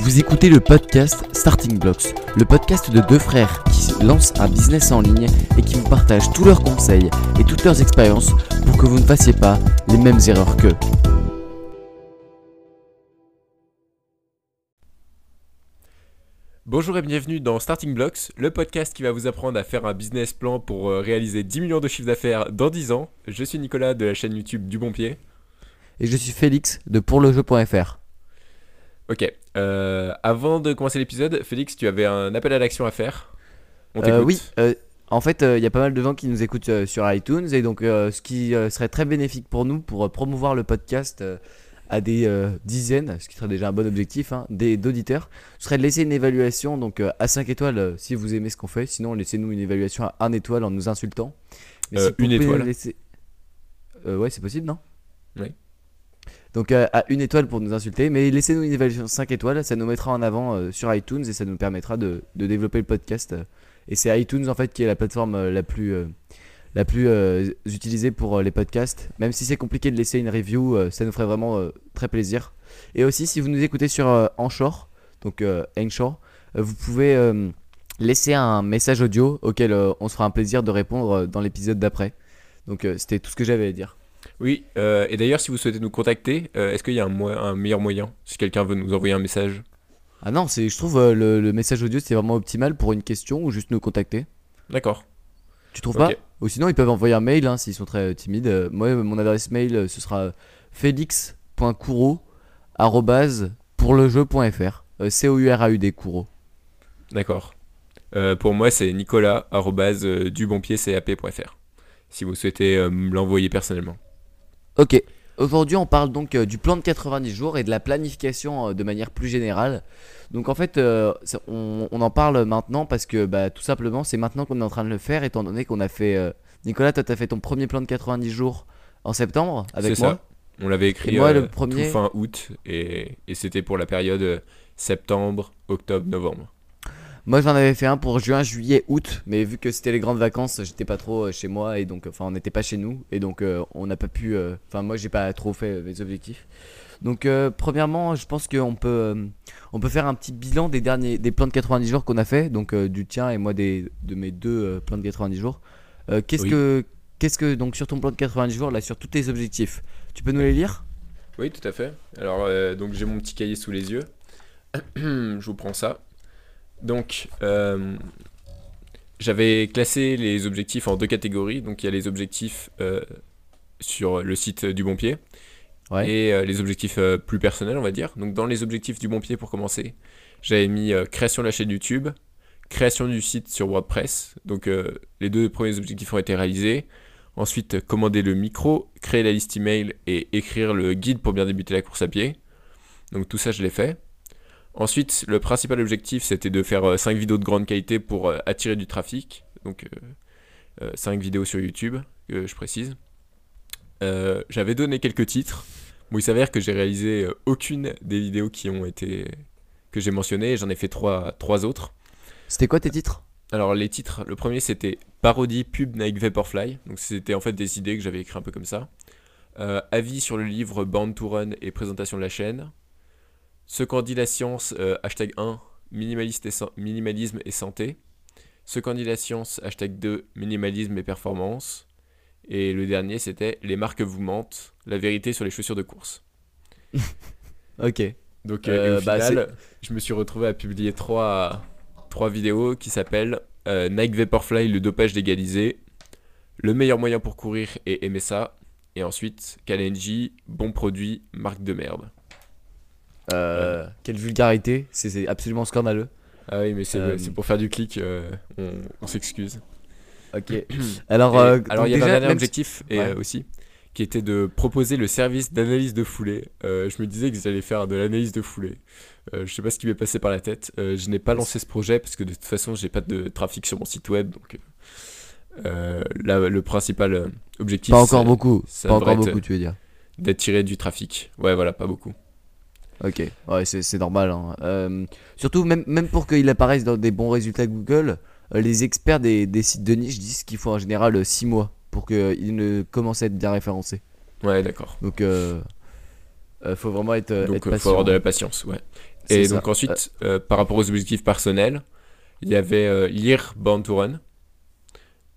Vous écoutez le podcast Starting Blocks, le podcast de deux frères qui lancent un business en ligne et qui vous partagent tous leurs conseils et toutes leurs expériences pour que vous ne fassiez pas les mêmes erreurs qu'eux. Bonjour et bienvenue dans Starting Blocks, le podcast qui va vous apprendre à faire un business plan pour euh, réaliser 10 millions de chiffres d'affaires dans 10 ans. Je suis Nicolas de la chaîne YouTube Du Bon Pied. Et je suis Félix de pourlejeu.fr. Ok, euh, avant de commencer l'épisode, Félix, tu avais un appel à l'action à faire? On Euh, t'écoute. oui, euh, en fait, il y a pas mal de gens qui nous écoutent euh, sur iTunes et donc euh, ce qui serait très bénéfique pour nous pour promouvoir le podcast à des dizaines, ce qui serait déjà un bon objectif, hein, des- d'auditeurs, ce serait de laisser une évaluation donc à 5 étoiles si vous aimez ce qu'on fait. Sinon, laissez-nous une évaluation à 1 étoile en nous insultant. Mais si vous une étoile. laisser- ouais, c'est possible, non? Oui. Donc euh, à une étoile pour nous insulter, mais laissez-nous une évaluation 5 étoiles, ça nous mettra en avant euh, sur iTunes et ça nous permettra de, de développer le podcast. euh, et c'est iTunes en fait qui est la plateforme la plus, la plus utilisée pour les podcasts. Même si c'est compliqué de laisser une review, ça nous ferait vraiment très plaisir. Et aussi si vous nous écoutez sur Anchor, donc Anchor, vous pouvez laisser un message audio auquel on se fera un plaisir de répondre dans l'épisode d'après. Donc c'était tout ce que j'avais à dire. Oui, euh, et d'ailleurs, si vous souhaitez nous contacter, euh, est-ce qu'il y a un, mo- un meilleur moyen Si quelqu'un veut nous envoyer un message Ah non, c'est, je trouve euh, le, le message audio c'est vraiment optimal pour une question ou juste nous contacter. D'accord. Tu trouves Ok. pas Ou sinon ils peuvent envoyer un mail hein, s'ils sont très euh, timides. Euh, moi mon adresse mail euh, ce sera félix.couro@pourlejeu.fr. Euh, C O U R A U D. D'accord. Euh, pour moi, c'est nicolas arobase, euh, dubonpiedcap.fr. Si vous souhaitez euh, me l'envoyer personnellement. OK. Aujourd'hui, on parle donc euh, du plan de 90 jours et de la planification euh, de manière plus générale. Donc en fait, euh, ça- on, on en parle maintenant parce que bah, tout simplement, c'est maintenant qu'on est en train de le faire étant donné qu'on a fait euh, Nicolas, toi tu as fait ton premier plan de 90 jours en septembre avec C'est moi. ça. On l'avait écrit moi, le euh, premier- tout fin août et, et c'était pour la période euh, septembre, octobre, novembre. Moi j'en avais fait un pour juin, juillet, août, mais vu que c'était les grandes vacances, j'étais pas trop euh, chez moi et donc enfin on n'était pas chez nous et donc euh, on n'a pas pu, euh, enfin moi j'ai pas trop fait mes objectifs. Donc euh, premièrement, je pense qu'on peut euh, on peut faire un petit bilan des derniers des plans de 90 jours qu'on a fait, donc euh, du tien et moi des de mes deux plans de 90 jours. Qu'est-ce Oui. que qu'est-ce que donc sur ton plan de 90 jours là sur tous tes objectifs, tu peux nous les lire? Oui, tout à fait. Alors, donc j'ai mon petit cahier sous les yeux. Je vous prends ça. Donc, euh, j'avais classé les objectifs en deux catégories. Donc, il y a les objectifs euh, sur le site du Bon Pied Ouais. et euh, les objectifs plus personnels, on va dire. Donc, dans les objectifs du Bon Pied, pour commencer, j'avais mis création de la chaîne YouTube, création du site sur WordPress. Donc, les deux premiers objectifs ont été réalisés. Ensuite, commander le micro, créer la liste email et écrire le guide pour bien débuter la course à pied. Donc tout ça, je l'ai fait. Ensuite, le principal objectif, c'était de faire 5 vidéos de grande qualité pour euh, attirer du trafic. Donc 5 vidéos sur YouTube, que je précise. Euh, J'avais donné quelques titres. Bon, il s'avère que j'ai réalisé euh, aucune des vidéos qui ont été que j'ai mentionnées. J'en ai fait trois, trois autres. C'était quoi tes titres? Alors les titres, le premier c'était parodie pub Nike Vaporfly, donc c'était en fait des idées que j'avais écrit un peu comme ça. Euh, avis sur le livre Born to Run et présentation de la chaîne. Ce qu'en dit la science, euh, hashtag 1, minimaliste et minimalisme et santé. Ce qu'en dit la science, hashtag 2, minimalisme et performance. Et le dernier c'était les marques vous mentent, la vérité sur les chaussures de course. Ok. Donc euh, Euh, au bah, final, je me suis retrouvé à publier trois, trois vidéos qui s'appellent euh, Nike Vaporfly, le dopage légalisé, le meilleur moyen pour courir et aimer ça, et ensuite Kalenji, bon produit, marque de merde. Euh, quelle vulgarité, c'est absolument scandaleux. Ah oui, mais c'est Euh, pour faire du clic, euh, on, on s'excuse. Ok. Alors, Et- alors il y avait un dernier objectif et, Ouais. aussi, qui était de proposer le service d'analyse de foulée. Je me disais qu'ils allaient faire de l'analyse de foulée. Je sais pas ce qui m'est passé par la tête. Je n'ai pas lancé ce projet parce que de toute façon, j'ai pas de trafic sur mon site web. Donc, là, le principal objectif, Pas encore beaucoup. Pas encore beaucoup, tu veux dire. d'attirer du trafic. Ouais, voilà, pas beaucoup. Ok, ouais, c'est normal. hein. Euh, surtout, même, même pour qu'il apparaisse dans des bons résultats Google, euh, les experts des, des sites de niche disent qu'il faut en général 6 mois pour qu'il ne commence à être bien référencé. Ouais, d'accord. Donc, euh, euh, faut vraiment être, euh, Donc, être faut avoir de la patience, ouais. Et ça. donc ensuite, euh, par rapport aux objectifs personnels, il y avait euh, lire Born to Run.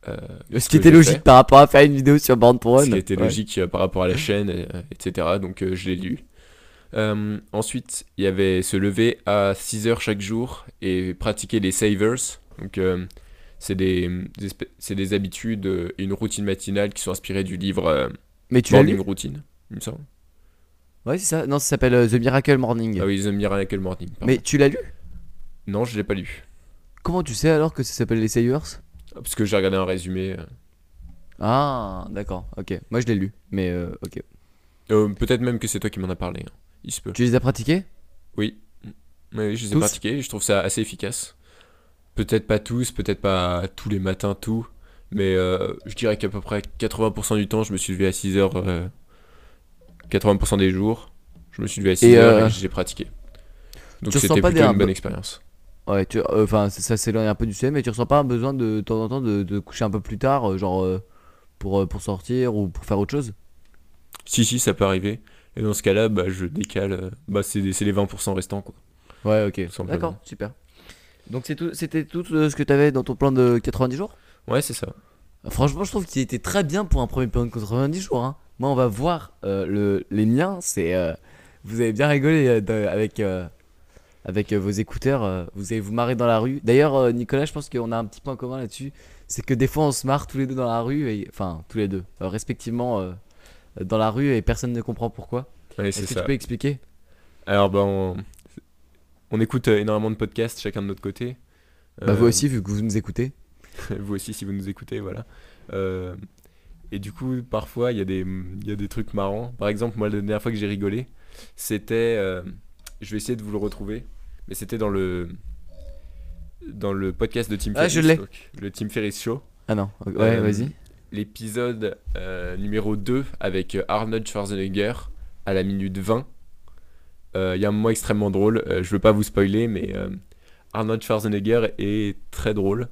Euh, Euh, Ce qui était logique fait. par rapport à faire une vidéo sur Born to Run. Ce qui était Ouais. logique euh, par rapport à la chaîne, euh, etc. Donc euh, je l'ai lu. Euh, ensuite, il y avait se lever à 6 heures chaque jour et pratiquer les savers. Donc euh, c'est des, des des habitudes euh, et une routine matinale qui sont inspirées du livre euh, Mais tu Morning lu Routine, il me semble. Ouais, c'est ça. Non, ça s'appelle euh, The Miracle Morning. Ah oui, The Miracle Morning. pardon. Mais tu l'as lu Non, je l'ai pas lu. Comment tu sais alors que ça s'appelle les Savers Parce que j'ai regardé un résumé. euh. Ah, d'accord. Ok. Moi, je l'ai lu. Mais euh, ok. Euh, Peut-être même que c'est toi qui m'en as parlé. hein. Il se peut. Tu les as pratiqués Oui. Je les ai Tous pratiqués et je trouve ça assez efficace. Peut-être pas tous, peut-être pas tous les matins, tout. Mais euh, je dirais qu'à peu près 80% du temps, je me suis levé à 6h. 80% des jours, je me suis levé à 6h et, euh, j'ai pratiqué. Donc c'était plutôt des- une bonne expérience. Ouais, tu, euh, enfin, ça, s'éloigne un peu du sujet, mais tu ressens pas un besoin de, de temps en temps de, de coucher un peu plus tard, euh, genre euh, pour, euh, pour sortir ou pour faire autre chose? Si, si, ça peut arriver. Et dans ce cas-là, bah, je décale. euh, Bah, c'est des- c'est les 20% restants. Quoi. Ouais, ok. D'accord, super. Donc c'est tout, c'était tout euh, ce que tu avais dans ton plan de 90 jours? Ouais, c'est ça. Franchement, je trouve qu'il était très bien pour un premier plan de 90 jours. hein. Moi, on va voir euh, le, les miens. C'est, euh, vous avez bien rigolé euh, de- avec, euh, avec euh, vos écouteurs. euh, vous allez vous marrer dans la rue. D'ailleurs, euh, Nicolas, je pense qu'on a un petit point commun là-dessus. C'est que des fois, on se marre tous les deux dans la rue. Et, enfin, tous les deux, euh, respectivement, euh, dans la rue et personne ne comprend pourquoi. Ouais, Est-ce que ça. tu peux expliquer? Alors, bah, on... on écoute euh, énormément de podcasts, chacun de notre côté. Bah, vous Euh, aussi, vu que vous nous écoutez. vous aussi si vous nous écoutez, voilà. Euh, et du coup, parfois, il y, a des- y a des trucs marrants. Par exemple, moi, la dernière fois que j'ai rigolé, c'était... euh, je vais essayer de vous le retrouver, mais c'était dans le... Dans le podcast de Tim Ah, Ferriss. je l'ai. le Tim Ferriss Show. Ah non, ouais, vas-y. L'épisode euh, numéro 2 avec euh, Arnold Schwarzenegger à la minute 20. Euh, Il y a un moment extrêmement drôle. Euh, je veux pas vous spoiler, mais euh, Arnold Schwarzenegger est très drôle.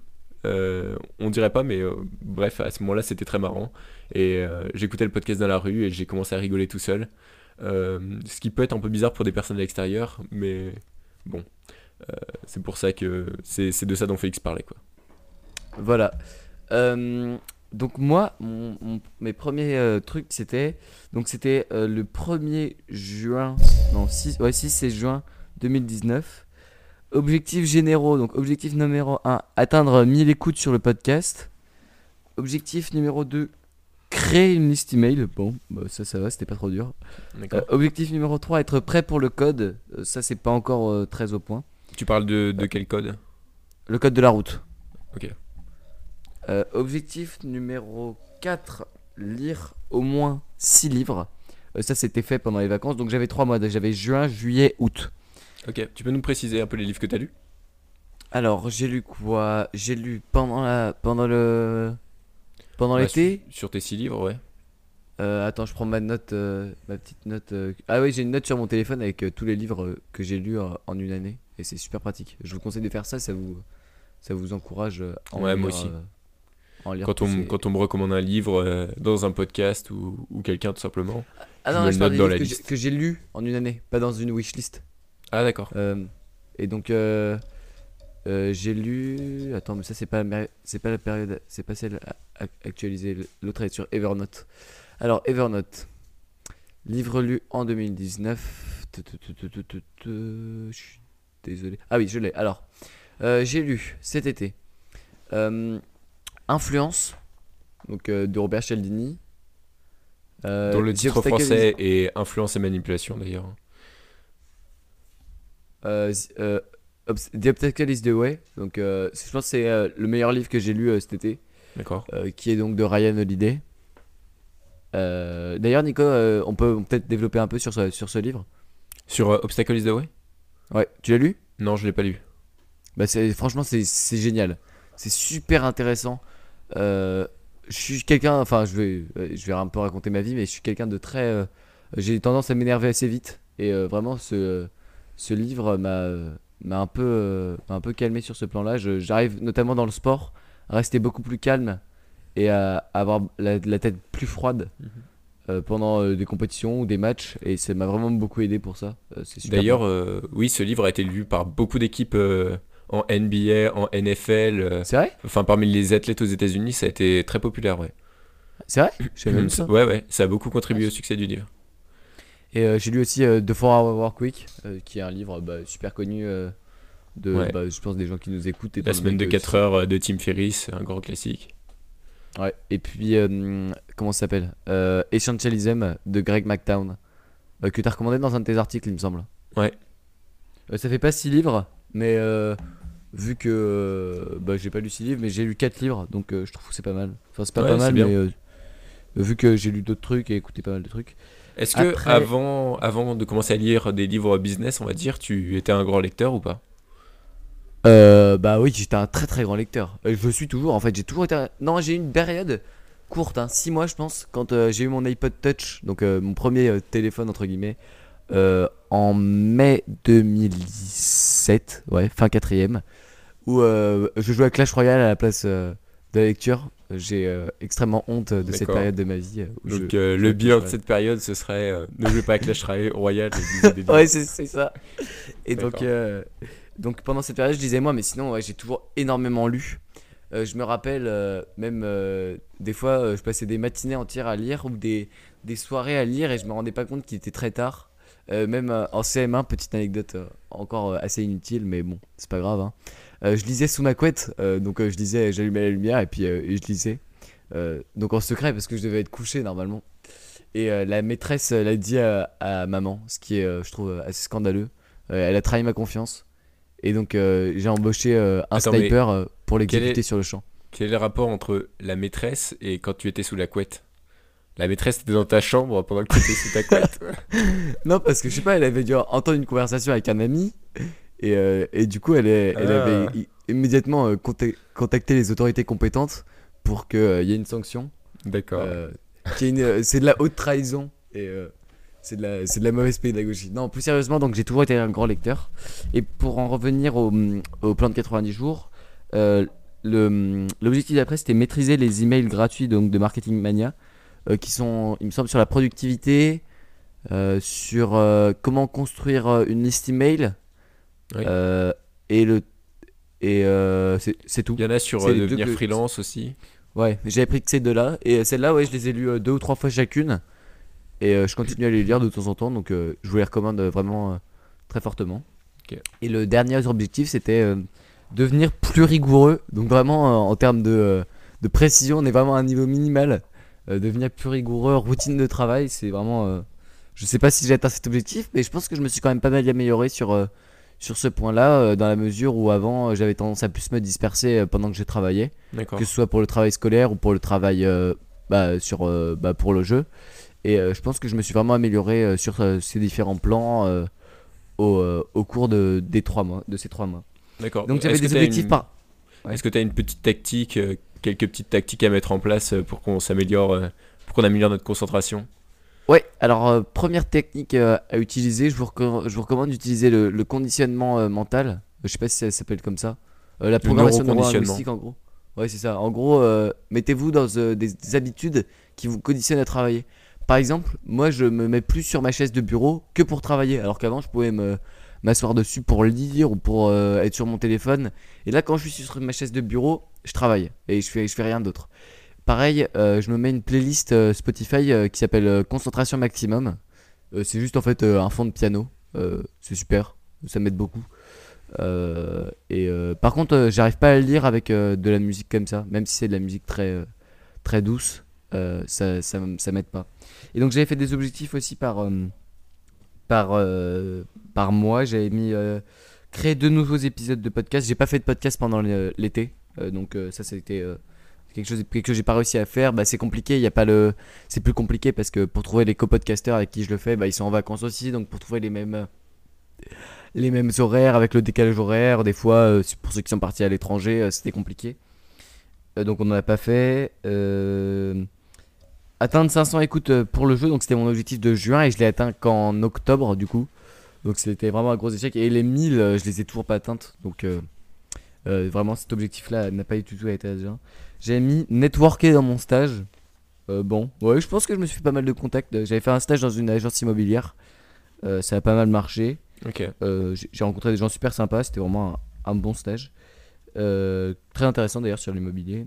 Euh, on dirait pas, mais euh, bref, à ce moment-là, c'était très marrant. Et euh, j'écoutais le podcast dans la rue et j'ai commencé à rigoler tout seul. Euh, ce qui peut être un peu bizarre pour des personnes de l'extérieur, mais bon. Euh, c'est pour ça que c'est c'est de ça dont Félix parlait, quoi. Voilà. Donc moi, mon- mon- mes premiers euh, trucs, c'était donc c'était euh, le 1er juin, non 6, ouais 6 c'est juin 2019. Objectifs généraux, donc objectif numéro 1, atteindre 1000 écoutes sur le podcast. Objectif numéro 2, créer une liste email. Bon, bah, ça ça va, c'était pas trop dur. Euh, objectif numéro 3, être prêt pour le code. Ça c'est pas encore très au point. Tu parles de, de quel code? Le code de la route. Ok. Euh, objectif numéro 4, lire au moins 6 livres. Euh, ça, c'était fait pendant les vacances. Donc, j'avais 3 mois. J'avais juin, juillet, août. Ok, tu peux nous préciser un peu les livres que tu as lus? Alors, j'ai lu quoi? J'ai lu pendant, la, pendant le. Pendant Ouais, l'été? sur, sur tes six livres, ouais. Euh, attends, je prends ma note. ma petite note. Ah oui, j'ai une note sur mon téléphone avec tous les livres que j'ai lus en une année. Et c'est super pratique. Je vous conseille de faire ça. Ça vous, ça vous encourage en Ouais, moi aussi. Quand on, quand on me recommande un livre euh, dans un podcast ou, ou quelqu'un tout simplement. Ah je non, me là, le je parle note des dans la que j'ai- liste. que j'ai lus en une année, pas dans une wishlist. Ah d'accord. Euh, et donc euh, euh, j'ai lu. Attends, mais ça c'est pas la c'est pas la période, c'est pas celle actualisée. L'autre est sur Evernote. Alors Evernote, livre lu en 2019. Tu, tu, tu, tu, tu, tu, tu, Je suis désolé. Ah oui, je l'ai. Alors euh, j'ai lu cet été euh, Influence, donc euh, de Robert Cialdini. Euh, Dans le titre Obstacle is- français est Influence et Manipulation d'ailleurs. Euh, euh, The Obstacle is the Way. Donc, euh, je pense que c'est euh, le meilleur livre que j'ai lu cet été, D'accord. qui est donc de Ryan Holiday. D'ailleurs, Nico, on peut peut-être développer un peu sur ce, sur ce livre. Sur Obstacle is the Way? Ouais, tu l'as lu? Non, je l'ai pas lu. bah, c'est- Franchement, c'est c'est génial. C'est super intéressant. Euh, je suis quelqu'un, enfin, je vais, euh, je vais un peu raconter ma vie, mais je suis quelqu'un de très. euh, j'ai tendance à m'énerver assez vite. Et vraiment, ce, ce livre m'a m'a un, peu, euh, un peu calmé sur ce plan-là. Je- J'arrive notamment dans le sport à rester beaucoup plus calme et à avoir la, la tête plus froide. Mhm. euh, pendant euh, des compétitions ou des matchs et ça m'a vraiment beaucoup aidé pour ça. D'ailleurs, oui, ce livre a été lu par beaucoup d'équipes en NBA, en NFL. euh, c'est vrai? enfin, parmi les athlètes aux États-Unis, ça a été très populaire, ouais. C'est vrai? J'avais même ça. Ouais, ouais, ça a beaucoup contribué au succès du livre. Et euh, j'ai lu aussi euh, The 4 Hour Work Week, euh, qui est un livre bah, super connu de, Ouais. bah, je pense, des gens qui nous écoutent. La semaine de donné que 4 heures de Tim Ferriss, un grand classique. Ouais. Et puis, comment ça s'appelle? Essentialism de Greg McTown, que tu as recommandé dans un de tes articles, il me semble. Ouais. Ça fait pas 6 livres, mais vu que euh, bah, j'ai pas lu 6 livres, mais j'ai lu 4 livres, donc euh, je trouve que c'est pas mal. Enfin, c'est pas Ouais, pas mal, bien. mais euh, vu que j'ai lu d'autres trucs et écouté pas mal de trucs. Est-ce que Après- avant, avant de commencer à lire des livres business, on va dire, tu étais un grand lecteur ou pas? Euh, bah oui, j'étais un très très grand lecteur. Je le suis toujours, en fait, j'ai toujours été. un- Non, j'ai eu une période courte, 6 mois je pense, quand euh, j'ai eu mon iPod Touch, donc euh, mon premier euh, téléphone entre guillemets, euh, en mai 2017, ouais, fin quatrième, où euh, je jouais à Clash Royale à la place euh, de la lecture. J'ai euh, extrêmement honte de cette période de ma vie. où Donc je- le bilan de cette période, ce serait ne jouez pas à Clash Royale. Ouais, c'est ça. Et donc, donc pendant cette période, je disais moi, mais sinon, ouais, j'ai toujours énormément lu. Euh, je me rappelle euh, même euh, des fois, je passais des matinées entières à lire ou des, des soirées à lire et je me rendais pas compte qu'il était très tard. Euh, même euh, en CM1, petite anecdote euh, encore assez inutile, mais bon, c'est pas grave. hein. Je lisais sous ma couette, donc je lisais, j'allumais la lumière et puis et je lisais. Donc en secret parce que je devais être couché normalement. Et la maîtresse l'a dit à, à maman, ce qui est, je trouve, assez scandaleux. Elle a trahi ma confiance. Et donc j'ai embauché un Attends, sniper pour l'exécuter est- sur le champ. Quel est le rapport entre la maîtresse et quand tu étais sous la couette? La maîtresse était dans ta chambre pendant que tu étais sous ta couette. Non, parce que je sais pas, elle avait dû entendre une conversation avec un ami. Et, euh, et du coup, elle, est- elle Ah. avait i- immédiatement euh, conta- contacté les autorités compétentes pour qu'il y ait une sanction. D'accord. Euh, qui est une- euh, c'est de la haute trahison et euh, c'est de la c'est de la mauvaise pédagogie. Non, plus sérieusement, donc j'ai toujours été un grand lecteur. Et pour en revenir au, au plan de 90 jours, euh, le l'objectif d'après c'était maîtriser les emails gratuits donc de Marketing Mania, euh, qui sont, il me semble, sur la productivité, euh, sur euh, comment construire euh, une liste email, Oui. euh, et le et euh, c'est tout. Il y en a sur euh, devenir que- freelance aussi. Ouais, j'avais pris que ces deux-là. Et celles-là, ouais, je les ai lues euh, deux ou trois fois chacune. Et euh, je continue à les lire de temps en temps. Donc euh, je vous les recommande euh, vraiment euh, très fortement. Et le dernier objectif, c'était euh, devenir plus rigoureux. Donc vraiment, euh, en termes de, euh, de précision, on est vraiment à un niveau minimal. Euh, devenir plus rigoureux, routine de travail, c'est vraiment... euh, je sais pas si j'ai atteint cet objectif, mais je pense que je me suis quand même pas mal amélioré sur, euh, sur ce point-là, dans la mesure où avant, j'avais tendance à plus me disperser pendant que je travaillais que ce soit pour le travail scolaire ou pour le travail bah, sur, bah, pour le jeu. Et je pense que je me suis vraiment amélioré sur ces différents plans au, au cours de, des trois mois, de ces trois mois. D'accord. Donc j'avais des objectifs une- par... Ouais. Est-ce que tu as une petite tactique, quelques petites tactiques à mettre en place euh, pour qu'on s'améliore, euh, pour qu'on améliore notre concentration Ouais, alors euh, première technique à utiliser, je vous, je vous recommande d'utiliser le, le conditionnement mental. Je sais pas si ça s'appelle comme ça. La programmation neurolinguistique en gros. Ouais, c'est ça. En gros, euh, mettez-vous dans euh, des, des habitudes qui vous conditionnent à travailler. Par exemple, moi je me mets plus sur ma chaise de bureau que pour travailler, alors qu'avant je pouvais me m'asseoir dessus pour lire ou pour euh, être sur mon téléphone. Et là, quand je suis sur ma chaise de bureau, je travaille et je fais, je fais rien d'autre. Pareil, euh, je me mets une playlist euh, Spotify euh, qui s'appelle Concentration Maximum. C'est juste en fait un fond de piano. C'est super, ça m'aide beaucoup. Et par contre, j'arrive pas à le lire avec de la musique comme ça, même si c'est de la musique très très douce, ça ça, m'aide pas. Et donc j'avais fait des objectifs aussi par par par mois. J'avais mis créer de nouveaux épisodes de podcast. J'ai pas fait de podcast pendant l'été, donc euh, ça c'était euh, quelque chose que j'ai pas réussi à faire. Bah c'est compliqué. Il y a pas le c'est plus compliqué parce que pour trouver les copodcasters avec qui je le fais, bah ils sont en vacances aussi, donc pour trouver les mêmes euh, les mêmes horaires avec le décalage horaire. Des fois, euh, pour ceux qui sont partis à l'étranger, euh, c'était compliqué. Euh, donc on n'en a pas fait. Euh, Atteindre 500 écoutes euh, pour le jeu, donc c'était mon objectif de juin et je l'ai atteint qu'en octobre du coup. Donc c'était vraiment un gros échec. Et les 1000, euh, je les ai toujours pas atteintes. Donc euh, euh, vraiment cet objectif-là n'a pas du tout été atteint. J'ai mis networker dans mon stage. Euh, bon, ouais, je pense que je me suis fait pas mal de contacts. J'avais fait un stage dans une agence immobilière. Euh, ça a pas mal marché. Ok. Euh, j'ai rencontré des gens super sympas. C'était vraiment un, un bon stage. Euh, très intéressant d'ailleurs sur l'immobilier.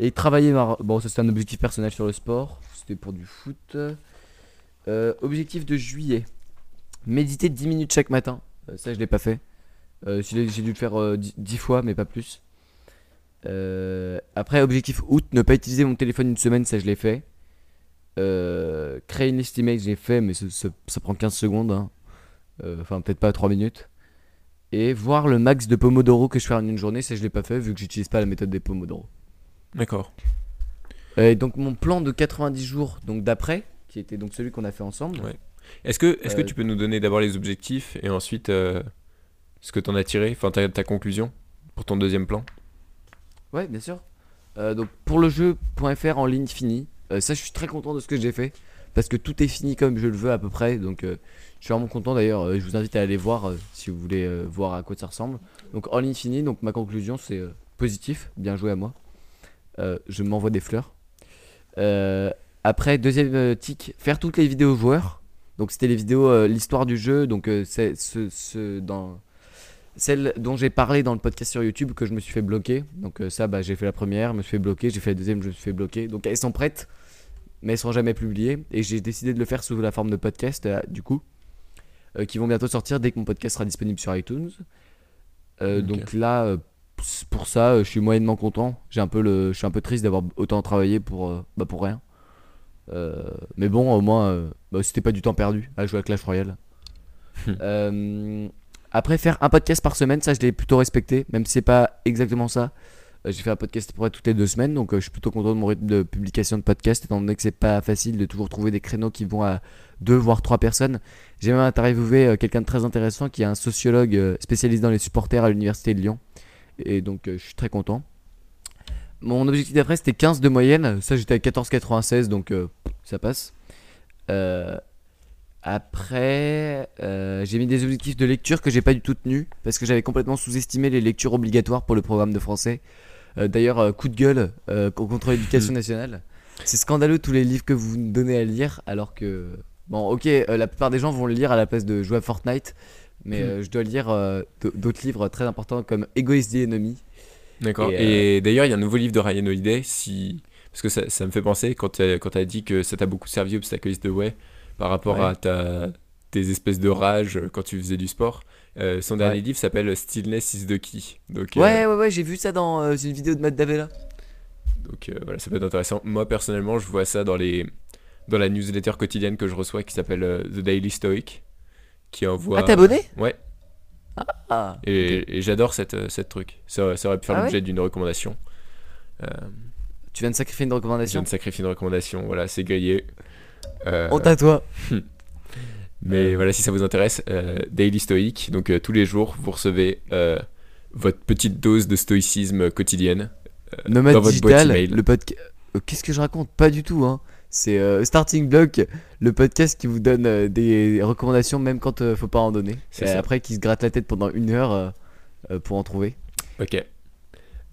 Et travailler, mar- bon, ça c'était un objectif personnel sur le sport. C'était pour du foot. Euh, objectif de juillet. Méditer 10 minutes chaque matin. Euh, ça, je l'ai pas fait. Euh, j'ai dû le faire euh, 10, 10 fois, mais pas plus. Euh, après, objectif août, ne pas utiliser mon téléphone une semaine, ça je l'ai fait. Euh, créer une liste email, j'ai fait, mais ça, ça- ça prend 15 secondes. hein. Euh, Enfin, peut-être pas 3 minutes. Et voir le max de Pomodoro que je fais en une journée, ça je l'ai pas fait vu que j'utilise pas la méthode des Pomodoro. D'accord. Euh, Et donc mon plan de 90 jours, donc d'après, qui était donc celui qu'on a fait ensemble. Ouais. Est-ce que, que Euh, tu peux nous donner d'abord les objectifs et ensuite euh, ce que t'en as tiré, enfin ta, ta conclusion pour ton deuxième plan? Ouais, bien sûr. Euh, donc pour le jeu.fr en ligne fini, euh, ça je suis très content de ce que j'ai fait parce que tout est fini comme je le veux à peu près. Donc euh, je suis vraiment content d'ailleurs. je vous invite à aller voir si vous voulez voir à quoi ça ressemble. Donc en ligne fini, donc ma conclusion c'est positif, bien joué à moi. Je m'envoie des fleurs. Après deuxième tic, faire toutes les vidéos joueurs. Donc c'était les vidéos l'histoire du jeu. Donc c'est ce, ce dans celle dont j'ai parlé dans le podcast sur YouTube que je me suis fait bloquer. Donc euh, ça, bah, j'ai fait la première, je me suis fait bloquer, j'ai fait la deuxième, je me suis fait bloquer. Donc elles sont prêtes, mais elles seront jamais publiées. Et j'ai décidé de le faire sous la forme de podcast, euh, du coup, euh, qui vont bientôt sortir dès que mon podcast sera disponible sur iTunes. Donc là, pour ça, je suis moyennement content. J'ai un peu le, je suis un peu triste d'avoir autant travaillé pour, bah, pour rien. Mais bon, au moins, bah, c'était pas du temps perdu à jouer à Clash Royale. Après, faire un podcast par semaine, ça je l'ai plutôt respecté, même si c'est pas exactement ça. Euh, j'ai fait un podcast pour toutes les deux semaines, donc euh, je suis plutôt content de mon rythme de publication de podcast, étant donné que c'est pas facile de toujours trouver des créneaux qui vont à deux voire trois personnes. J'ai même interviewé euh, quelqu'un de très intéressant qui est un sociologue spécialisé dans les supporters à l'université de Lyon, et donc je suis très content. Mon objectif d'après c'était 15 de moyenne, ça j'étais à 14,96 donc ça passe. Euh, après, euh, j'ai mis des objectifs de lecture que j'ai pas du tout tenus parce que j'avais complètement sous-estimé les lectures obligatoires pour le programme de français. Euh, D'ailleurs, euh, coup de gueule contre l'éducation nationale. C'est scandaleux tous les livres que vous nous donnez à lire alors que. Bon, ok, la plupart des gens vont le lire à la place de jouer à Fortnite, mais euh, je dois lire d'autres livres très importants comme Egoist the Enemy. D'accord. Et, Et, d'ailleurs, il y a un nouveau livre de Ryan Holiday, si... parce que ça, ça me fait penser quand tu as dit que ça t'a beaucoup servi Obstacle the Way par rapport Ouais. à ta... tes espèces de rage quand tu faisais du sport. Euh, son dernier Ouais. livre s'appelle Stillness is the Key. Donc, euh, Ouais, ouais, ouais, j'ai vu ça dans euh, une vidéo de Matt Davella. donc voilà, ça peut être intéressant. Moi, personnellement, je vois ça dans, les... dans la newsletter quotidienne que je reçois qui s'appelle The Daily Stoic, qui envoie. Ah, t'es abonné? Ouais, Ah, et, et j'adore cette, cette truc. Ça, ça aurait pu faire Ah ouais? l'objet d'une recommandation. Tu viens de sacrifier une je recommandation viens de sacrifier une recommandation, voilà, c'est grillé. Euh, Honte à toi. Mais voilà, si ça vous intéresse, euh, Daily Stoic, donc euh, tous les jours, vous recevez euh, votre petite dose de stoïcisme quotidienne. euh, dans votre boîte Digital, email. le podcast. Qu'est-ce que je raconte? Pas du tout, hein. C'est euh, Starting Block, le podcast qui vous donne euh, des recommandations même quand euh, faut pas en donner. C'est après, qui se gratte la tête pendant une heure euh, euh, pour en trouver. Ok.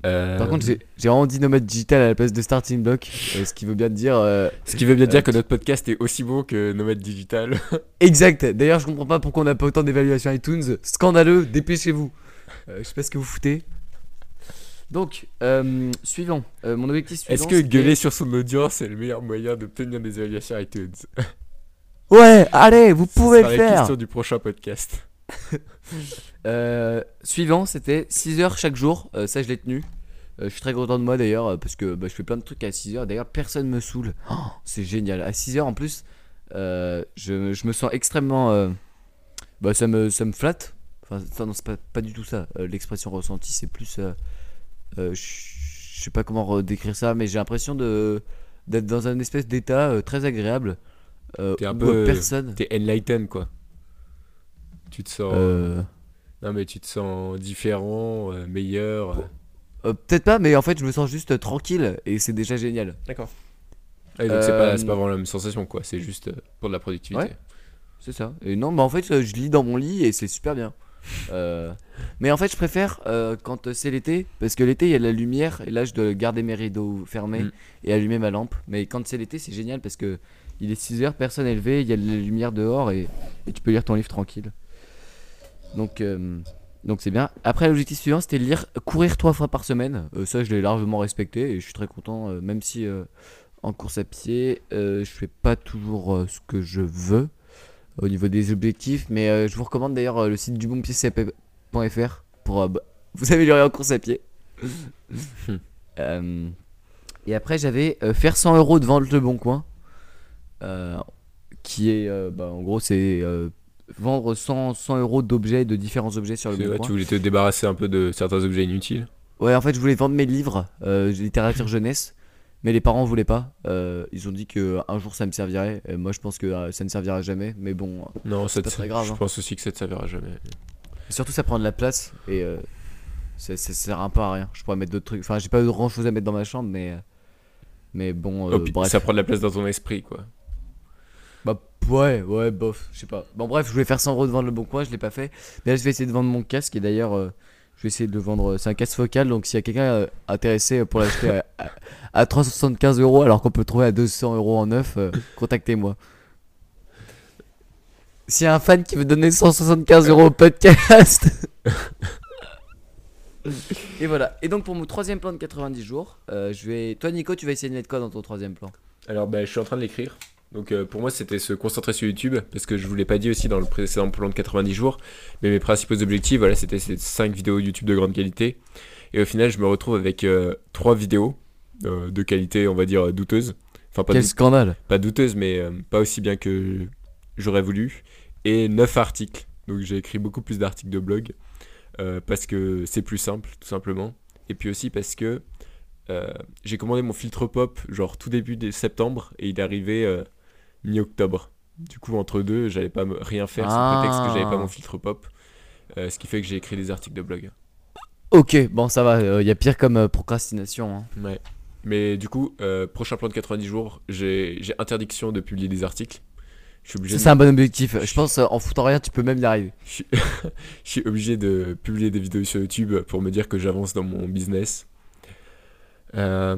Euh, Par contre, j'ai vraiment dit Nomade Digital à la place de Starting Block, euh, ce qui veut bien dire. euh, ce qui veut bien dire que notre podcast est aussi beau que Nomade Digital. Exact. D'ailleurs, je comprends pas pourquoi on n'a pas autant d'évaluations iTunes. Scandaleux, dépêchez-vous. Je sais pas ce que vous foutez. Donc, suivant. Mon objectif suivant. Est-ce que gueuler sur son audience est le meilleur moyen d'obtenir des évaluations iTunes? Ouais, allez, vous pouvez le la faire. question du prochain podcast. Euh, suivant, c'était 6 heures chaque jour. Euh, ça, je l'ai tenu. Euh, je suis très content de moi d'ailleurs parce que bah, je fais plein de trucs à 6 heures. D'ailleurs, personne me saoule. Oh, c'est génial. À 6 heures en plus, je, je me sens extrêmement. bah, ça, me, ça me flatte. Enfin, non, c'est pas, pas du tout ça. L'expression ressentie, c'est plus. je sais pas comment décrire ça, mais j'ai l'impression de d'être dans un espèce d'état très agréable. T'es un peu- personne. T'es enlightened quoi. Tu te sens. Non mais tu te sens différent, euh, meilleur. euh. euh, Peut-être pas, mais en fait, je me sens juste tranquille et c'est déjà génial. D'accord. donc c'est pas, c'est pas vraiment la même sensation quoi, c'est juste pour de la productivité. Ouais. C'est ça. Et non, bah en fait, je lis dans mon lit et c'est super bien. Euh, mais en fait, je préfère euh, quand c'est l'été, parce que l'été il y a de la lumière et là je dois garder mes rideaux fermés Mm. et allumer ma lampe. Mais quand c'est l'été, c'est génial parce que il est 6 heures, personne est levé, il y a de la lumière dehors et, et tu peux lire ton livre tranquille. Donc euh, donc c'est bien. Après, l'objectif suivant c'était de lire courir trois fois par semaine. Euh, ça, je l'ai largement respecté et je suis très content, euh, même si en course à pied, je fais pas toujours ce que je veux au niveau des objectifs. Mais je vous recommande d'ailleurs le site du bonpiedcp.fr pour bah, vous améliorer en course à pied. Et après, j'avais faire 100 euros de vente le bon coin. qui est, bah, en gros, c'est vendre 100, 100 euros d'objets, de différents objets sur le C'est bon coin. tu voulais te débarrasser un peu de certains objets inutiles. Ouais, en fait, je voulais vendre mes livres, euh, littérature jeunesse, mais les parents voulaient pas. Euh, ils ont dit que un jour ça me servirait. Et moi, je pense que euh, ça ne servira jamais. Mais bon, euh, Non, ça pas très grave, Je hein. pense aussi que ça te servira jamais. surtout ça prend de la place et ça, ça sert un peu à rien. Je pourrais mettre d'autres trucs. Enfin, j'ai pas grand chose à mettre dans ma chambre, mais mais bon, bref. Ça prend de la place dans ton esprit, quoi. Bah ouais, ouais, bof, je sais pas. Bon bref, je voulais faire 100 euros de vendre le bon coin, je l'ai pas fait. Mais là, je vais essayer de vendre mon casque et d'ailleurs, euh, je vais essayer de le vendre. C'est un casque focal, donc s'il y a quelqu'un euh, intéressé pour l'acheter à, à, à 375 euros alors qu'on peut le trouver à 200 euros en neuf, euh, contactez-moi. S'il y a un fan qui veut donner 175 euros au podcast. et voilà. Et donc pour mon troisième plan de 90 jours, euh, je vais. Toi Nico, tu vas essayer de mettre quoi dans ton troisième plan? Alors, bah, je suis en train de l'écrire. Donc, euh, pour moi, c'était se concentrer sur YouTube. Parce que je vous l'ai pas dit aussi dans le précédent plan de 90 jours. Mais mes principaux objectifs, voilà, c'était ces 5 vidéos YouTube de grande qualité. Et au final, je me retrouve avec 3 vidéos euh, de qualité, on va dire, douteuse. Enfin, pas, Quel scandale pas douteuse, mais euh, pas aussi bien que j'aurais voulu. Et 9 articles. Donc, j'ai écrit beaucoup plus d'articles de blog. euh, parce que c'est plus simple, tout simplement. Et puis aussi parce que euh, j'ai commandé mon filtre pop, genre tout début de septembre, et il est arrivé euh, mi-octobre. Du coup, entre deux, j'allais pas rien faire sous Ah. prétexte que j'avais pas mon filtre pop. Euh, ce qui fait que j'ai écrit des articles de blog. Ok, bon ça va, il y a pire comme euh, procrastination. hein. Ouais. Mais du coup, euh, prochain plan de 90 jours, j'ai interdiction de publier des articles. De C'est un bon objectif. Je pense euh, en foutant rien, tu peux même y arriver. Je suis, je suis obligé de publier des vidéos sur YouTube pour me dire que j'avance dans mon business. Euh,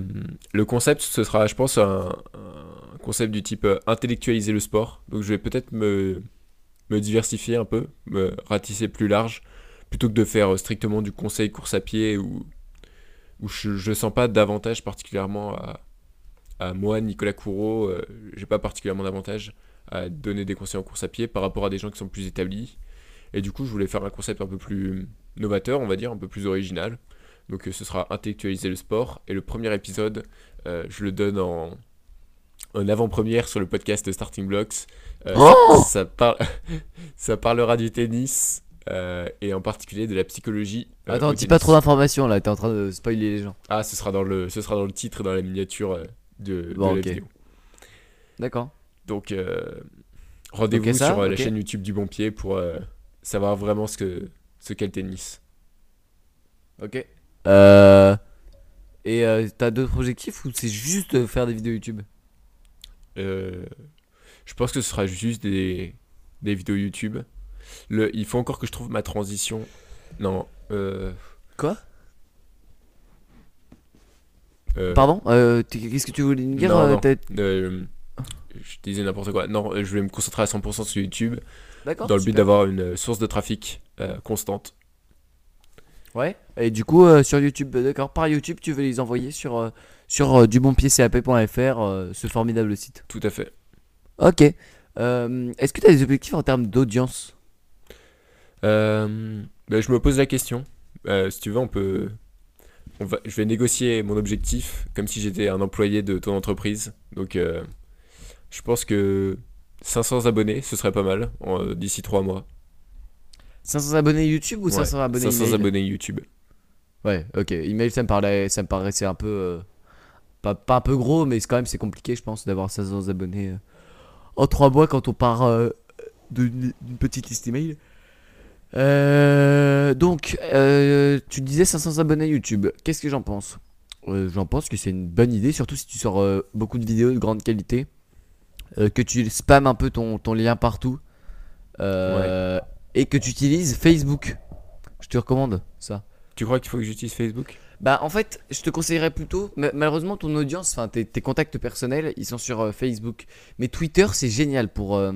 le concept, ce sera, je pense, un, un concept du type euh, intellectualiser le sport. Donc je vais peut-être me, me diversifier un peu, me ratisser plus large, plutôt que de faire euh, strictement du conseil course à pied où, où je ne sens pas d'avantage particulièrement à, à moi, Nicolas Courreau. euh, J'ai pas particulièrement d'avantage à donner des conseils en course à pied par rapport à des gens qui sont plus établis. Et du coup, je voulais faire un concept un peu plus novateur, on va dire, un peu plus original. Donc euh, ce sera intellectualiser le sport. Et le premier épisode, je le donne en, en avant-première sur le podcast Starting Blocks. Euh, Oh ça, par- ça parlera du tennis euh, et en particulier de la psychologie. euh, Attends, dis pas trop d'informations là, t'es en train de spoiler les gens. Ah, ce sera dans le, ce sera dans le titre et dans la miniature euh, de, la vidéo. D'accord. Donc, euh, rendez-vous sur euh, la chaîne YouTube du Bon Pied pour euh, savoir vraiment ce que ce qu'est le tennis. Ok. Euh. Et euh, t'as d'autres objectifs ou c'est juste de faire des vidéos YouTube? Euh, je pense que ce sera juste des, des vidéos YouTube. Le, il faut encore que je trouve ma transition. Non. Euh, Quoi? Euh, Pardon? Euh, Qu'est-ce que tu voulais me dire Non, non. je disais n'importe quoi. Non, je vais me concentrer à 100% sur YouTube D'accord. dans le but d'avoir une source de trafic constante. Ouais. Et du coup, sur YouTube, d'accord. Par YouTube, tu veux les envoyer sur, sur euh, dubonpiedcap.fr, euh, ce formidable site. Tout à fait. Ok. Euh, Est-ce que tu as des objectifs en termes d'audience? Euh, ben, je me pose la question. Euh, si tu veux, on peut. On va, je vais négocier mon objectif comme si j'étais un employé de ton entreprise. Donc, euh, je pense que 500 abonnés, ce serait pas mal d'ici 3 mois. 500 abonnés YouTube ou Ouais, 500 abonnés 500 email? abonnés YouTube. Ouais, ok. Email, ça me, parlait, ça me paraissait un peu. Pas, pas un peu gros, mais quand même c'est compliqué, je pense, d'avoir 500 abonnés euh, en 3 mois quand on part euh, d'une petite liste email. Euh, donc, tu disais 500 abonnés YouTube. Qu'est-ce que j'en pense? J'en pense que c'est une bonne idée, surtout si tu sors beaucoup de vidéos de grande qualité, que tu spammes un peu ton, ton lien partout. Et que tu utilises Facebook. Je te recommande ça. Tu crois qu'il faut que j'utilise Facebook? Bah en fait, je te conseillerais plutôt, ma- malheureusement ton audience, enfin tes, tes contacts personnels, ils sont sur euh, Facebook. Mais Twitter, c'est génial pour, euh,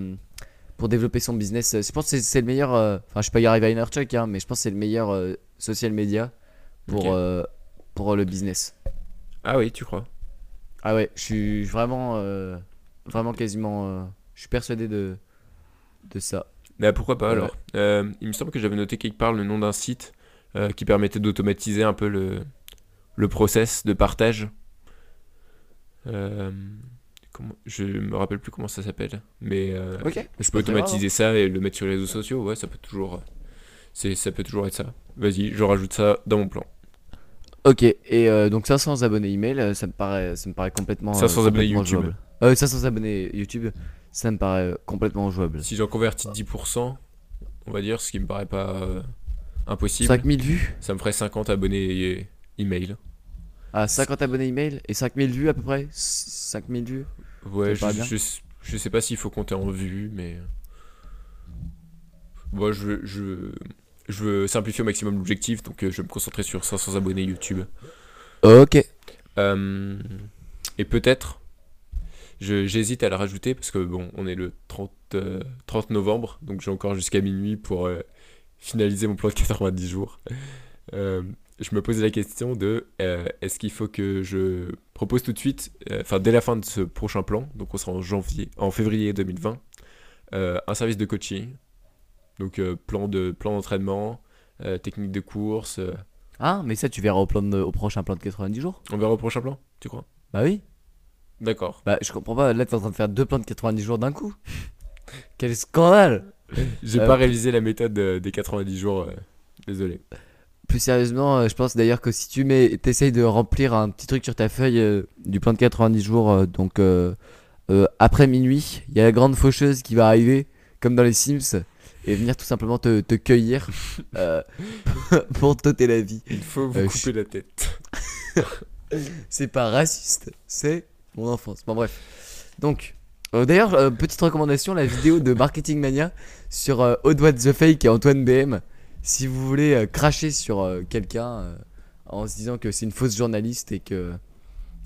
pour développer son business. Euh, Je pense que c'est- le meilleur, euh, enfin je suis pas Gary Vaynerchuk, hein, mais je pense que c'est le meilleur euh, social media pour, euh, pour euh, le business. Ah oui, tu crois? Ah ouais, je suis vraiment, euh, vraiment quasiment, euh, je suis persuadé de, de ça. Mais pourquoi pas alors? Euh, Il me semble que j'avais noté quelque part le nom d'un site euh, qui permettait d'automatiser un peu le, le process de partage. Euh, comment, je me rappelle plus comment ça s'appelle, mais euh, je peux automatiser ça et le mettre sur les réseaux sociaux. Ouais, ça peut toujours, c'est, ça peut toujours être ça. Vas-y, je rajoute ça dans mon plan. Ok, et euh, donc 500 abonnés email, euh, ça me paraît, ça me paraît complètement. 500 abonnés YouTube. jouable. Euh, 500 abonnés YouTube, ça me paraît euh, complètement jouable. Si j'en convertis 10%, on va dire, ce qui me paraît pas euh, impossible, 5000 vues ça me ferait 50 abonnés email. Ah, 50 abonnés email et 5000 vues à peu près 5000 vues Ouais, je, je, je sais pas s'il faut compter en vues, mais. Moi, je, veux- je, je veux simplifier au maximum l'objectif, donc euh, je vais me concentrer sur 500 abonnés YouTube. Ok. Euh, et peut-être, je- j'hésite à la rajouter parce que bon, on est le 30, euh, 30 novembre, donc j'ai encore jusqu'à minuit pour euh, finaliser mon plan de 90 jours. Euh, je me posais la question de euh, est-ce qu'il faut que je propose tout de suite, euh, enfin dès la fin de ce prochain plan, donc on sera en janvier, en février 2020, euh, un service de coaching, donc plan de plan d'entraînement, technique de course. Ah, mais ça, tu verras au, plan de- au prochain plan de 90 jours on verra au prochain plan, tu crois? Bah oui. D'accord. Bah, je comprends pas. Là, t'es en train de faire deux plans de 90 jours d'un coup. Quel scandale J'ai Euh, pas révisé la méthode euh, des 90 jours, euh, désolé. Plus sérieusement, euh, je pense d'ailleurs que si tu mets, t'essayes de remplir un petit truc sur ta feuille euh, du plan de 90 jours, euh, donc euh, euh, après minuit, il y a la grande faucheuse qui va arriver, comme dans les Sims, et venir tout simplement te, te cueillir euh, pour t'ôter la vie. Il faut vous Euh, couper la tête. C'est pas raciste, c'est mon enfance. Bon, bref. Donc, euh, d'ailleurs, euh, petite recommandation la vidéo de Marketing Mania sur euh, What the Fake et Antoine BM. Si vous voulez euh, cracher sur euh, quelqu'un euh, en se disant que c'est une fausse journaliste et que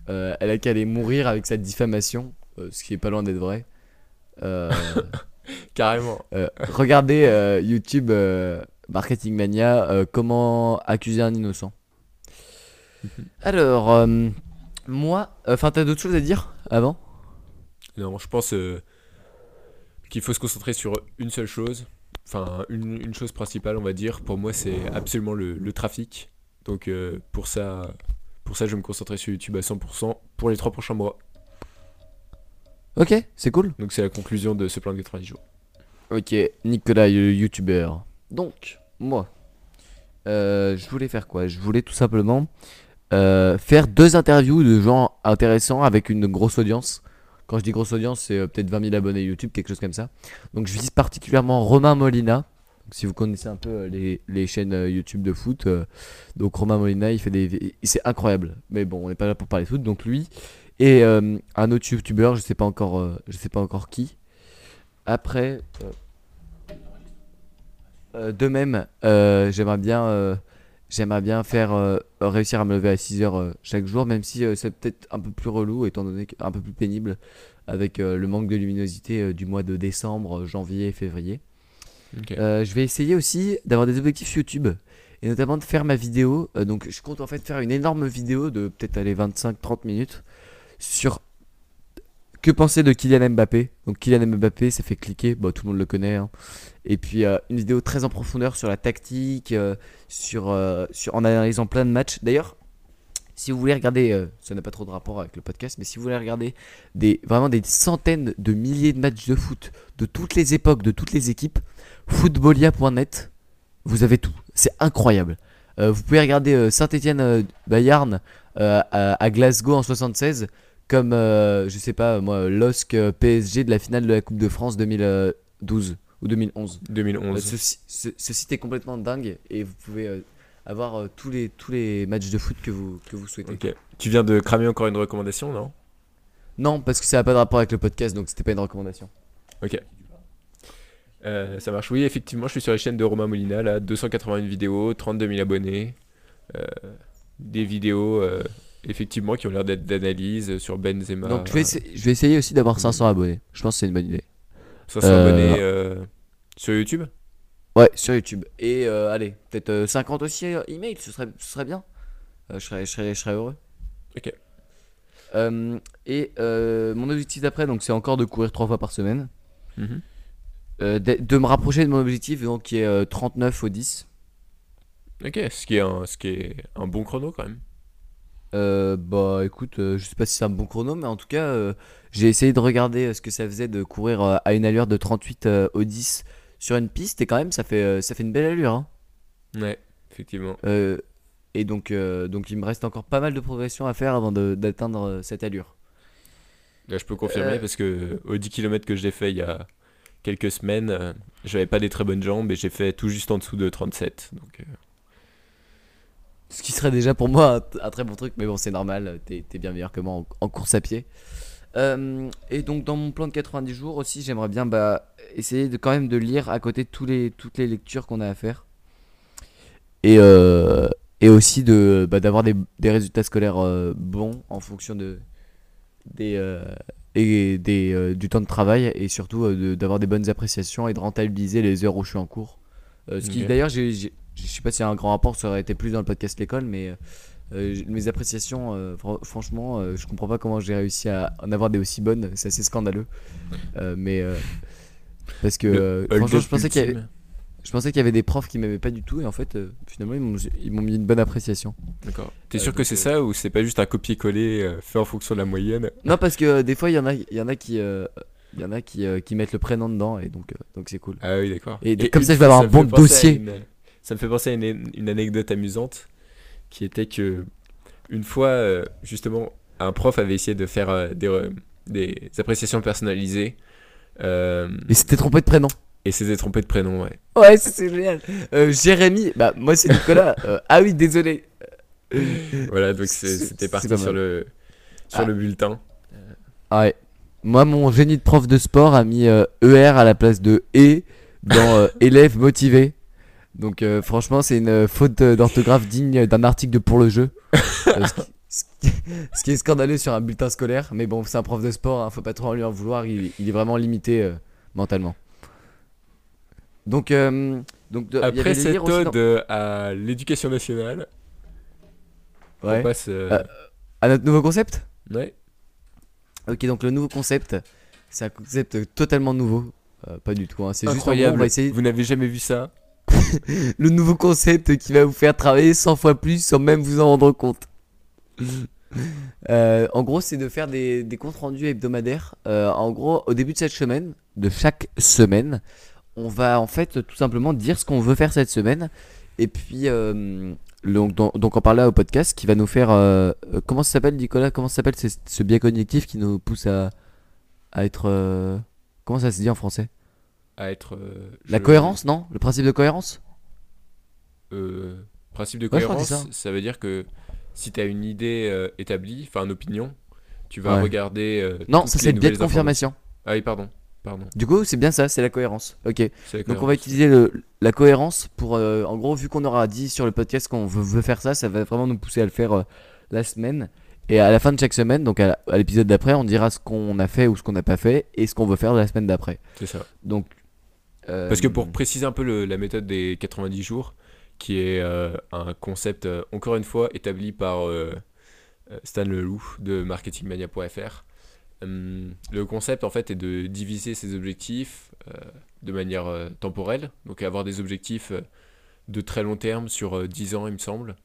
euh, elle a qu'à aller mourir avec sa diffamation, euh, ce qui est pas loin d'être vrai. euh, Carrément. euh, regardez euh, YouTube euh, Marketing Mania, euh, comment accuser un innocent. Alors, euh, moi, enfin, t'as d'autres choses à dire avant? Non, je pense euh, qu'il faut se concentrer sur une seule chose. Enfin, une, une chose principale, on va dire. Pour moi, c'est absolument le, le trafic. Donc, euh, pour, ça, pour ça, je vais me concentrer sur YouTube à 100% pour les trois prochains mois. Ok, c'est cool. Donc, c'est la conclusion de ce plan de 90 jours. Ok, Nicolas, le youtubeur. Donc, moi, euh, je voulais faire quoi? Je voulais tout simplement euh, faire deux interviews de gens intéressants avec une grosse audience. Quand je dis grosse audience, c'est euh, peut-être 20 000 abonnés YouTube, quelque chose comme ça. Donc, je vise particulièrement Romain Molina. Donc, si vous connaissez un peu euh, les, les chaînes euh, YouTube de foot, donc Romain Molina, il fait des, c'est incroyable. Mais bon, on n'est pas là pour parler foot, donc lui et un autre youtubeur, je sais sais pas encore qui. Après, de même, j'aimerais bien, j'aimerais bien faire euh, réussir à me lever à 6 heures euh, chaque jour, même si euh, c'est peut-être un peu plus relou, étant donné un peu plus pénible avec le manque de luminosité du mois de décembre, janvier et février. Je vais essayer aussi d'avoir des objectifs YouTube et notamment de faire ma vidéo. Donc, je compte en fait faire une énorme vidéo de peut-être aller 25-30 minutes sur que penser de Kylian Mbappé? Donc, Kylian Mbappé, ça fait cliquer, bon, tout le monde le connaît. hein. Et puis, euh, une vidéo très en profondeur sur la tactique, euh, sur, euh, sur, en analysant plein de matchs. D'ailleurs, si vous voulez regarder, ça n'a pas trop de rapport avec le podcast, mais si vous voulez regarder vraiment des centaines de milliers de matchs de foot de toutes les époques, de toutes les équipes, footballia.net, vous avez tout. C'est incroyable. Vous pouvez regarder Saint-Etienne Bayern à Glasgow en 76, comme euh, je sais pas moi, LOSC euh, PSG de la finale de la Coupe de France 2012 ou 2011. Euh, 2011. ce, si- ce- ce site est complètement dingue et vous pouvez euh, avoir euh, tous, les, tous les matchs de foot que vous, que vous souhaitez. Ok. Tu viens de cramer encore une recommandation, non? Non, parce que ça n'a pas de rapport avec le podcast, donc c'était pas une recommandation. Ok. Euh, ça marche, oui, effectivement, je suis sur la chaîne de Romain Molina, là, 281 vidéos, 32 000 abonnés, euh, des vidéos, euh, effectivement, qui ont l'air d'être d'analyse sur Benzema. Donc je vais, essa- je vais essayer aussi d'avoir 500 abonnés. Je pense que c'est une bonne idée. 500 Euh, abonnés euh, sur YouTube Ouais, sur YouTube. Et euh, allez, peut-être euh, 50 aussi euh, email, ce serait, ce serait bien. Euh, je, serais, je, serais, je serais heureux. Ok. Euh, et euh, mon objectif d'après, donc c'est encore de courir trois fois par semaine. Mhm. Euh, de, de me rapprocher de mon objectif, donc qui est euh, 39 au 10. Ok, ce qui, est un, ce qui est un bon chrono quand même. Euh, bah écoute, euh, je sais pas si c'est un bon chrono, mais en tout cas, euh, j'ai essayé de regarder euh, ce que ça faisait de courir à une allure de 38 euh, au 10 sur une piste, et quand même, ça fait, ça fait une belle allure. hein. Ouais, effectivement. Et donc, donc, il me reste encore pas mal de progression à faire avant de- d'atteindre cette allure. Là, je peux confirmer parce que aux 10 km que j'ai fait il y a quelques semaines, j'avais pas des très bonnes jambes et j'ai fait tout juste en dessous de 37. Donc, Ce qui serait déjà pour moi un, un très bon truc, mais bon, c'est normal, t'es t'es bien meilleur que moi en, en course à pied. Euh, et donc, dans mon plan de 90 jours aussi, j'aimerais bien bah, essayer de quand même de lire à côté tous les, toutes les lectures qu'on a à faire. Et, euh, et aussi de bah, d'avoir des, des résultats scolaires euh, bons en fonction de, des, et des, du temps de travail et surtout de- d'avoir des bonnes appréciations et de rentabiliser les heures où je suis en cours. Ce qui d'ailleurs, j'ai- je sais pas si y a un grand rapport, ça aurait été plus dans le podcast l'école, mais euh, euh, mes appréciations, euh, fran- franchement, euh, je comprends pas comment j'ai réussi à en avoir des aussi bonnes, c'est assez scandaleux. Euh, mais euh, parce que euh, franchement, je pensais qu'il y avait, je pensais qu'il y avait des profs qui m'aimaient pas du tout et en fait, euh, finalement, ils m'ont- mis une bonne appréciation. D'accord. T'es Euh, sûr que c'est euh, ça ou c'est pas juste un copier-coller euh, fait en fonction de la moyenne? Non, parce que euh, des fois, il y en a, il y en a qui, euh, il y en a qui, euh, qui mettent le prénom dedans et donc, euh, donc c'est cool. Ah oui, d'accord. Et comme ça, je vais avoir un bon dossier. Ça me fait penser à une, une anecdote amusante qui était que une fois, euh, justement, un prof avait essayé de faire euh, des, des appréciations personnalisées euh, Et c'était trompé de prénom. et s'était trompé de prénom, ouais. Ouais, c'est génial. Euh, Jérémy, bah moi c'est Nicolas. Euh, ah oui, désolé. Voilà, donc c'était parti sur le, sur Ah. le bulletin. Ah ouais. Moi, mon génie de prof de sport a mis euh, ER à la place de E dans euh, élève motivé. Donc, euh, franchement, c'est une euh, faute euh, d'orthographe digne d'un article de Pour le jeu. Euh, ce, qui, ce est scandaleux sur un bulletin scolaire. Mais bon, c'est un prof de sport, hein, faut pas trop lui en vouloir. Il, il est vraiment limité euh, mentalement. Donc, donc de- y Après cette dans- ode à l'éducation nationale, Ouais. on passe. à notre nouveau concept? Ouais. Ok, donc le nouveau concept, c'est un concept totalement nouveau. Pas du tout, hein. c'est juste on va essayer Vous n'avez jamais vu ça? le nouveau concept qui va vous faire travailler 100 fois plus sans même vous en rendre compte. Euh, en gros, c'est de faire des, des comptes rendus hebdomadaires. Euh, en gros, au début de cette semaine, de chaque semaine, on va en fait tout simplement dire ce qu'on veut faire cette semaine. Et puis, euh, donc, donc, on parle au podcast qui va nous faire. comment ça s'appelle, Nicolas? Comment ça s'appelle ce, ce biais cognitif qui nous pousse à, à être. comment ça se dit en français? À être. euh, La cohérence, non? Le principe de cohérence? Euh, principe de cohérence, ça. ça. veut dire que si tu as une idée euh, établie, enfin une opinion, tu vas Ouais. regarder. euh, Non, ça c'est le biais de confirmation. Ah oui, pardon. Pardon. Du coup, c'est bien ça, c'est la cohérence. Ok. Donc on va utiliser le- la cohérence pour, en gros, vu qu'on aura dit sur le podcast qu'on veut, veut faire ça, ça va vraiment nous pousser à le faire la semaine. Et à la fin de chaque semaine, donc à, à l'épisode d'après, on dira ce qu'on a fait ou ce qu'on n'a pas fait et ce qu'on veut faire la semaine d'après. C'est ça. Donc. Euh, Parce que pour préciser un peu le- la méthode des 90 jours, qui est euh, un concept, euh, encore une fois, établi par euh, euh, Stan Leloup de marketingmania.fr. Hum, le concept, en fait, est de diviser ses objectifs euh, de manière euh, temporelle. Donc avoir des objectifs euh, de très long terme sur euh, 10 ans, il me semble.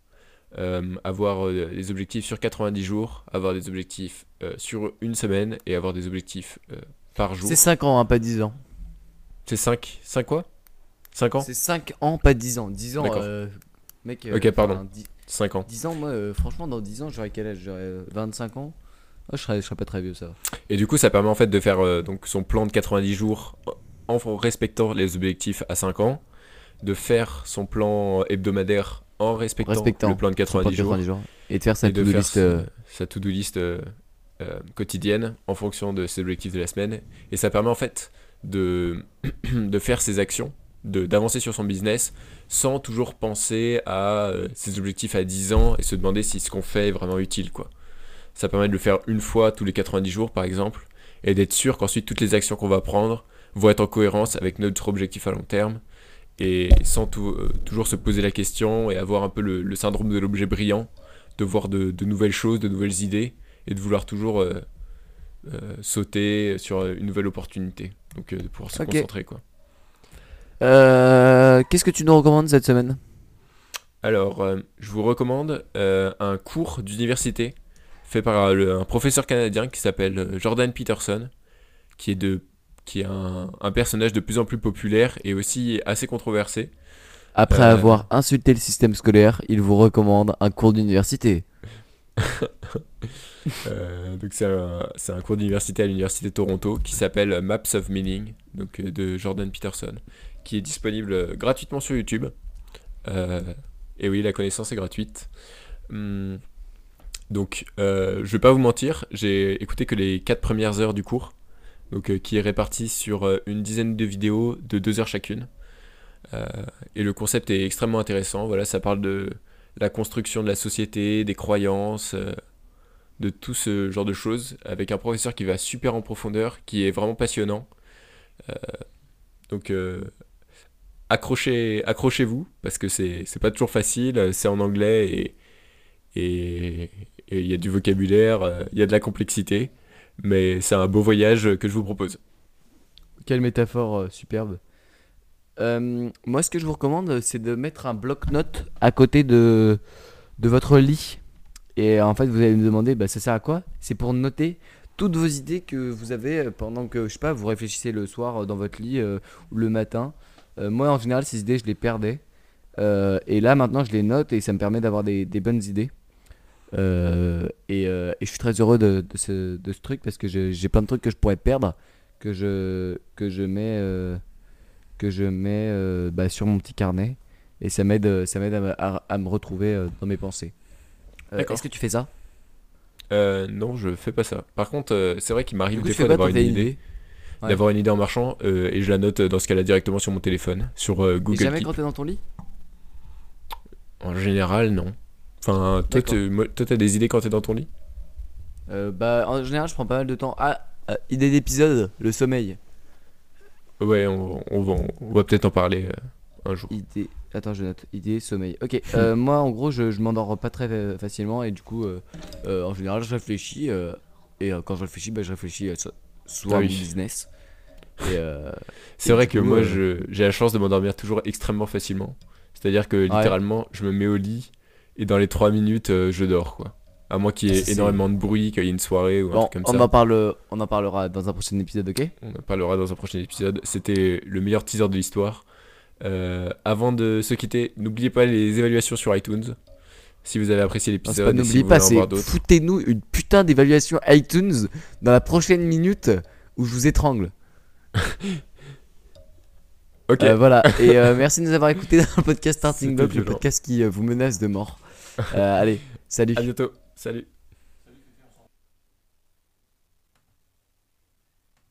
Euh, avoir euh, des objectifs sur 90 jours, avoir des objectifs euh, sur une semaine et avoir des objectifs euh, par jour. C'est 5 ans, hein, pas 10 ans. C'est 5, 5 quoi? 5 ans? C'est 5 ans, pas 10 ans. 10 ans, euh, mec. euh, Ok, pardon. enfin, 10, 5 ans. 10 ans, moi, euh, franchement, dans 10 ans, j'aurais quel âge? J'aurais euh, 25 ans? Ah, je, serais, je serais pas très vieux, ça. Et du coup, ça permet en fait de faire donc son plan de 90 jours en respectant les objectifs à 5 ans, de faire son plan hebdomadaire en respectant, Respectant le plan de 90 jours, 90 jours. Et de faire sa to-do list. sa- to-do list quotidienne en fonction de ses objectifs de la semaine. Et ça permet en fait de, de faire ses actions, d'avancer sur son business, sans toujours penser à euh, ses objectifs à 10 ans et se demander si ce qu'on fait est vraiment utile. Quoi. Ça permet de le faire une fois tous les 90 jours, par exemple, et d'être sûr qu'ensuite toutes les actions qu'on va prendre vont être en cohérence avec notre objectif à long terme, et sans euh, toujours se poser la question et avoir un peu le, syndrome de l'objet brillant, de voir de, nouvelles choses, de nouvelles idées, et de vouloir toujours euh, sauter sur une nouvelle opportunité. Donc euh, de pouvoir se concentrer quoi. Euh, Qu'est-ce que tu nous recommandes cette semaine? Alors, euh, je vous recommande euh, un cours d'université fait par euh, le- un professeur canadien qui s'appelle euh, Jordan Peterson, qui est, de, qui est un, un personnage de plus en plus populaire et aussi assez controversé. Après Euh. avoir insulté le système scolaire, il vous recommande un cours d'université. Euh, donc c'est un, cours d'université à l'université de Toronto qui s'appelle Maps of Meaning, donc euh, de Jordan Peterson, qui est disponible euh, gratuitement sur YouTube. Et oui, la connaissance est gratuite. Hum, donc, euh, je vais pas vous mentir, j'ai écouté que les 4 premières heures du cours, donc qui est réparti sur une dizaine de vidéos de 2 heures chacune. Et le concept est extrêmement intéressant. Voilà, ça parle de la construction de la société, des croyances, euh, de tout ce genre de choses, avec un professeur qui va super en profondeur, qui est vraiment passionnant. Euh, donc, euh, accrochez, accrochez-vous, parce que c'est c'est pas toujours facile, c'est en anglais et il y a du vocabulaire, il y a de la complexité, mais c'est un beau voyage que je vous propose. Quelle métaphore superbe. Euh, moi, ce que je vous recommande, c'est de mettre un bloc-notes à côté de, de votre lit. Et en fait, vous allez me demander, bah, ça sert à quoi? C'est pour noter toutes vos idées que vous avez euh, pendant que, je sais pas, vous réfléchissez le soir euh, dans votre lit ou le matin. Moi, en général, ces idées, je les perdais. Et là, maintenant, je les note et ça me permet d'avoir des, bonnes idées. Et, je suis très heureux de, ce, de ce truc parce que j'ai plein de trucs que je pourrais perdre que je, que je mets, que je mets euh, bah, sur mon petit carnet et ça m'aide euh, ça m'aide à, me- à- à me retrouver euh, dans mes pensées. Euh. Est-ce que tu fais ça? Non, je fais pas ça. Par contre, c'est vrai qu'il m'arrive des fois d'avoir une idée, Ouais. d'avoir une idée en marchant, et je la note dans ce cas-là directement sur mon téléphone, sur euh, Et Google jamais Keep. quand t'es dans ton lit? En général, non. Enfin, toi, t'as des idées quand t'es dans ton lit? Bah en général je prends pas mal de temps. Ah, idée d'épisode, le sommeil. Ouais, on, on va, on va peut-être en parler euh, un jour. Idée. Attends, je note. Idée, sommeil. Ok. euh, moi, en gros, je, je m'endors pas très euh, facilement et du coup, euh, en général, je réfléchis. euh, et quand je réfléchis, bah, je réfléchis soit Ah oui. mon business. Euh, C'est vrai que coup, moi, j'ai la chance de m'endormir toujours extrêmement facilement. C'est-à-dire que littéralement, je me mets au lit et dans les 3 minutes, je dors, quoi. À moins qu'il y ait énormément de bruit, qu'il y ait une soirée ou un bon, truc comme on ça. en, parle, on en parlera dans un prochain épisode, ok? On en parlera dans un prochain épisode. C'était le meilleur teaser de l'histoire. Euh, avant de se quitter, n'oubliez pas les évaluations sur iTunes. Si vous avez apprécié l'épisode, et si n'oublie vous pas, c'est foutez-nous une putain d'évaluation iTunes dans la prochaine minute où je vous étrangle. Ok, Euh, voilà, et euh, merci de nous avoir écoutés dans le podcast Starting Block, le podcast qui vous menace de mort. Allez, salut. à bientôt. Salut.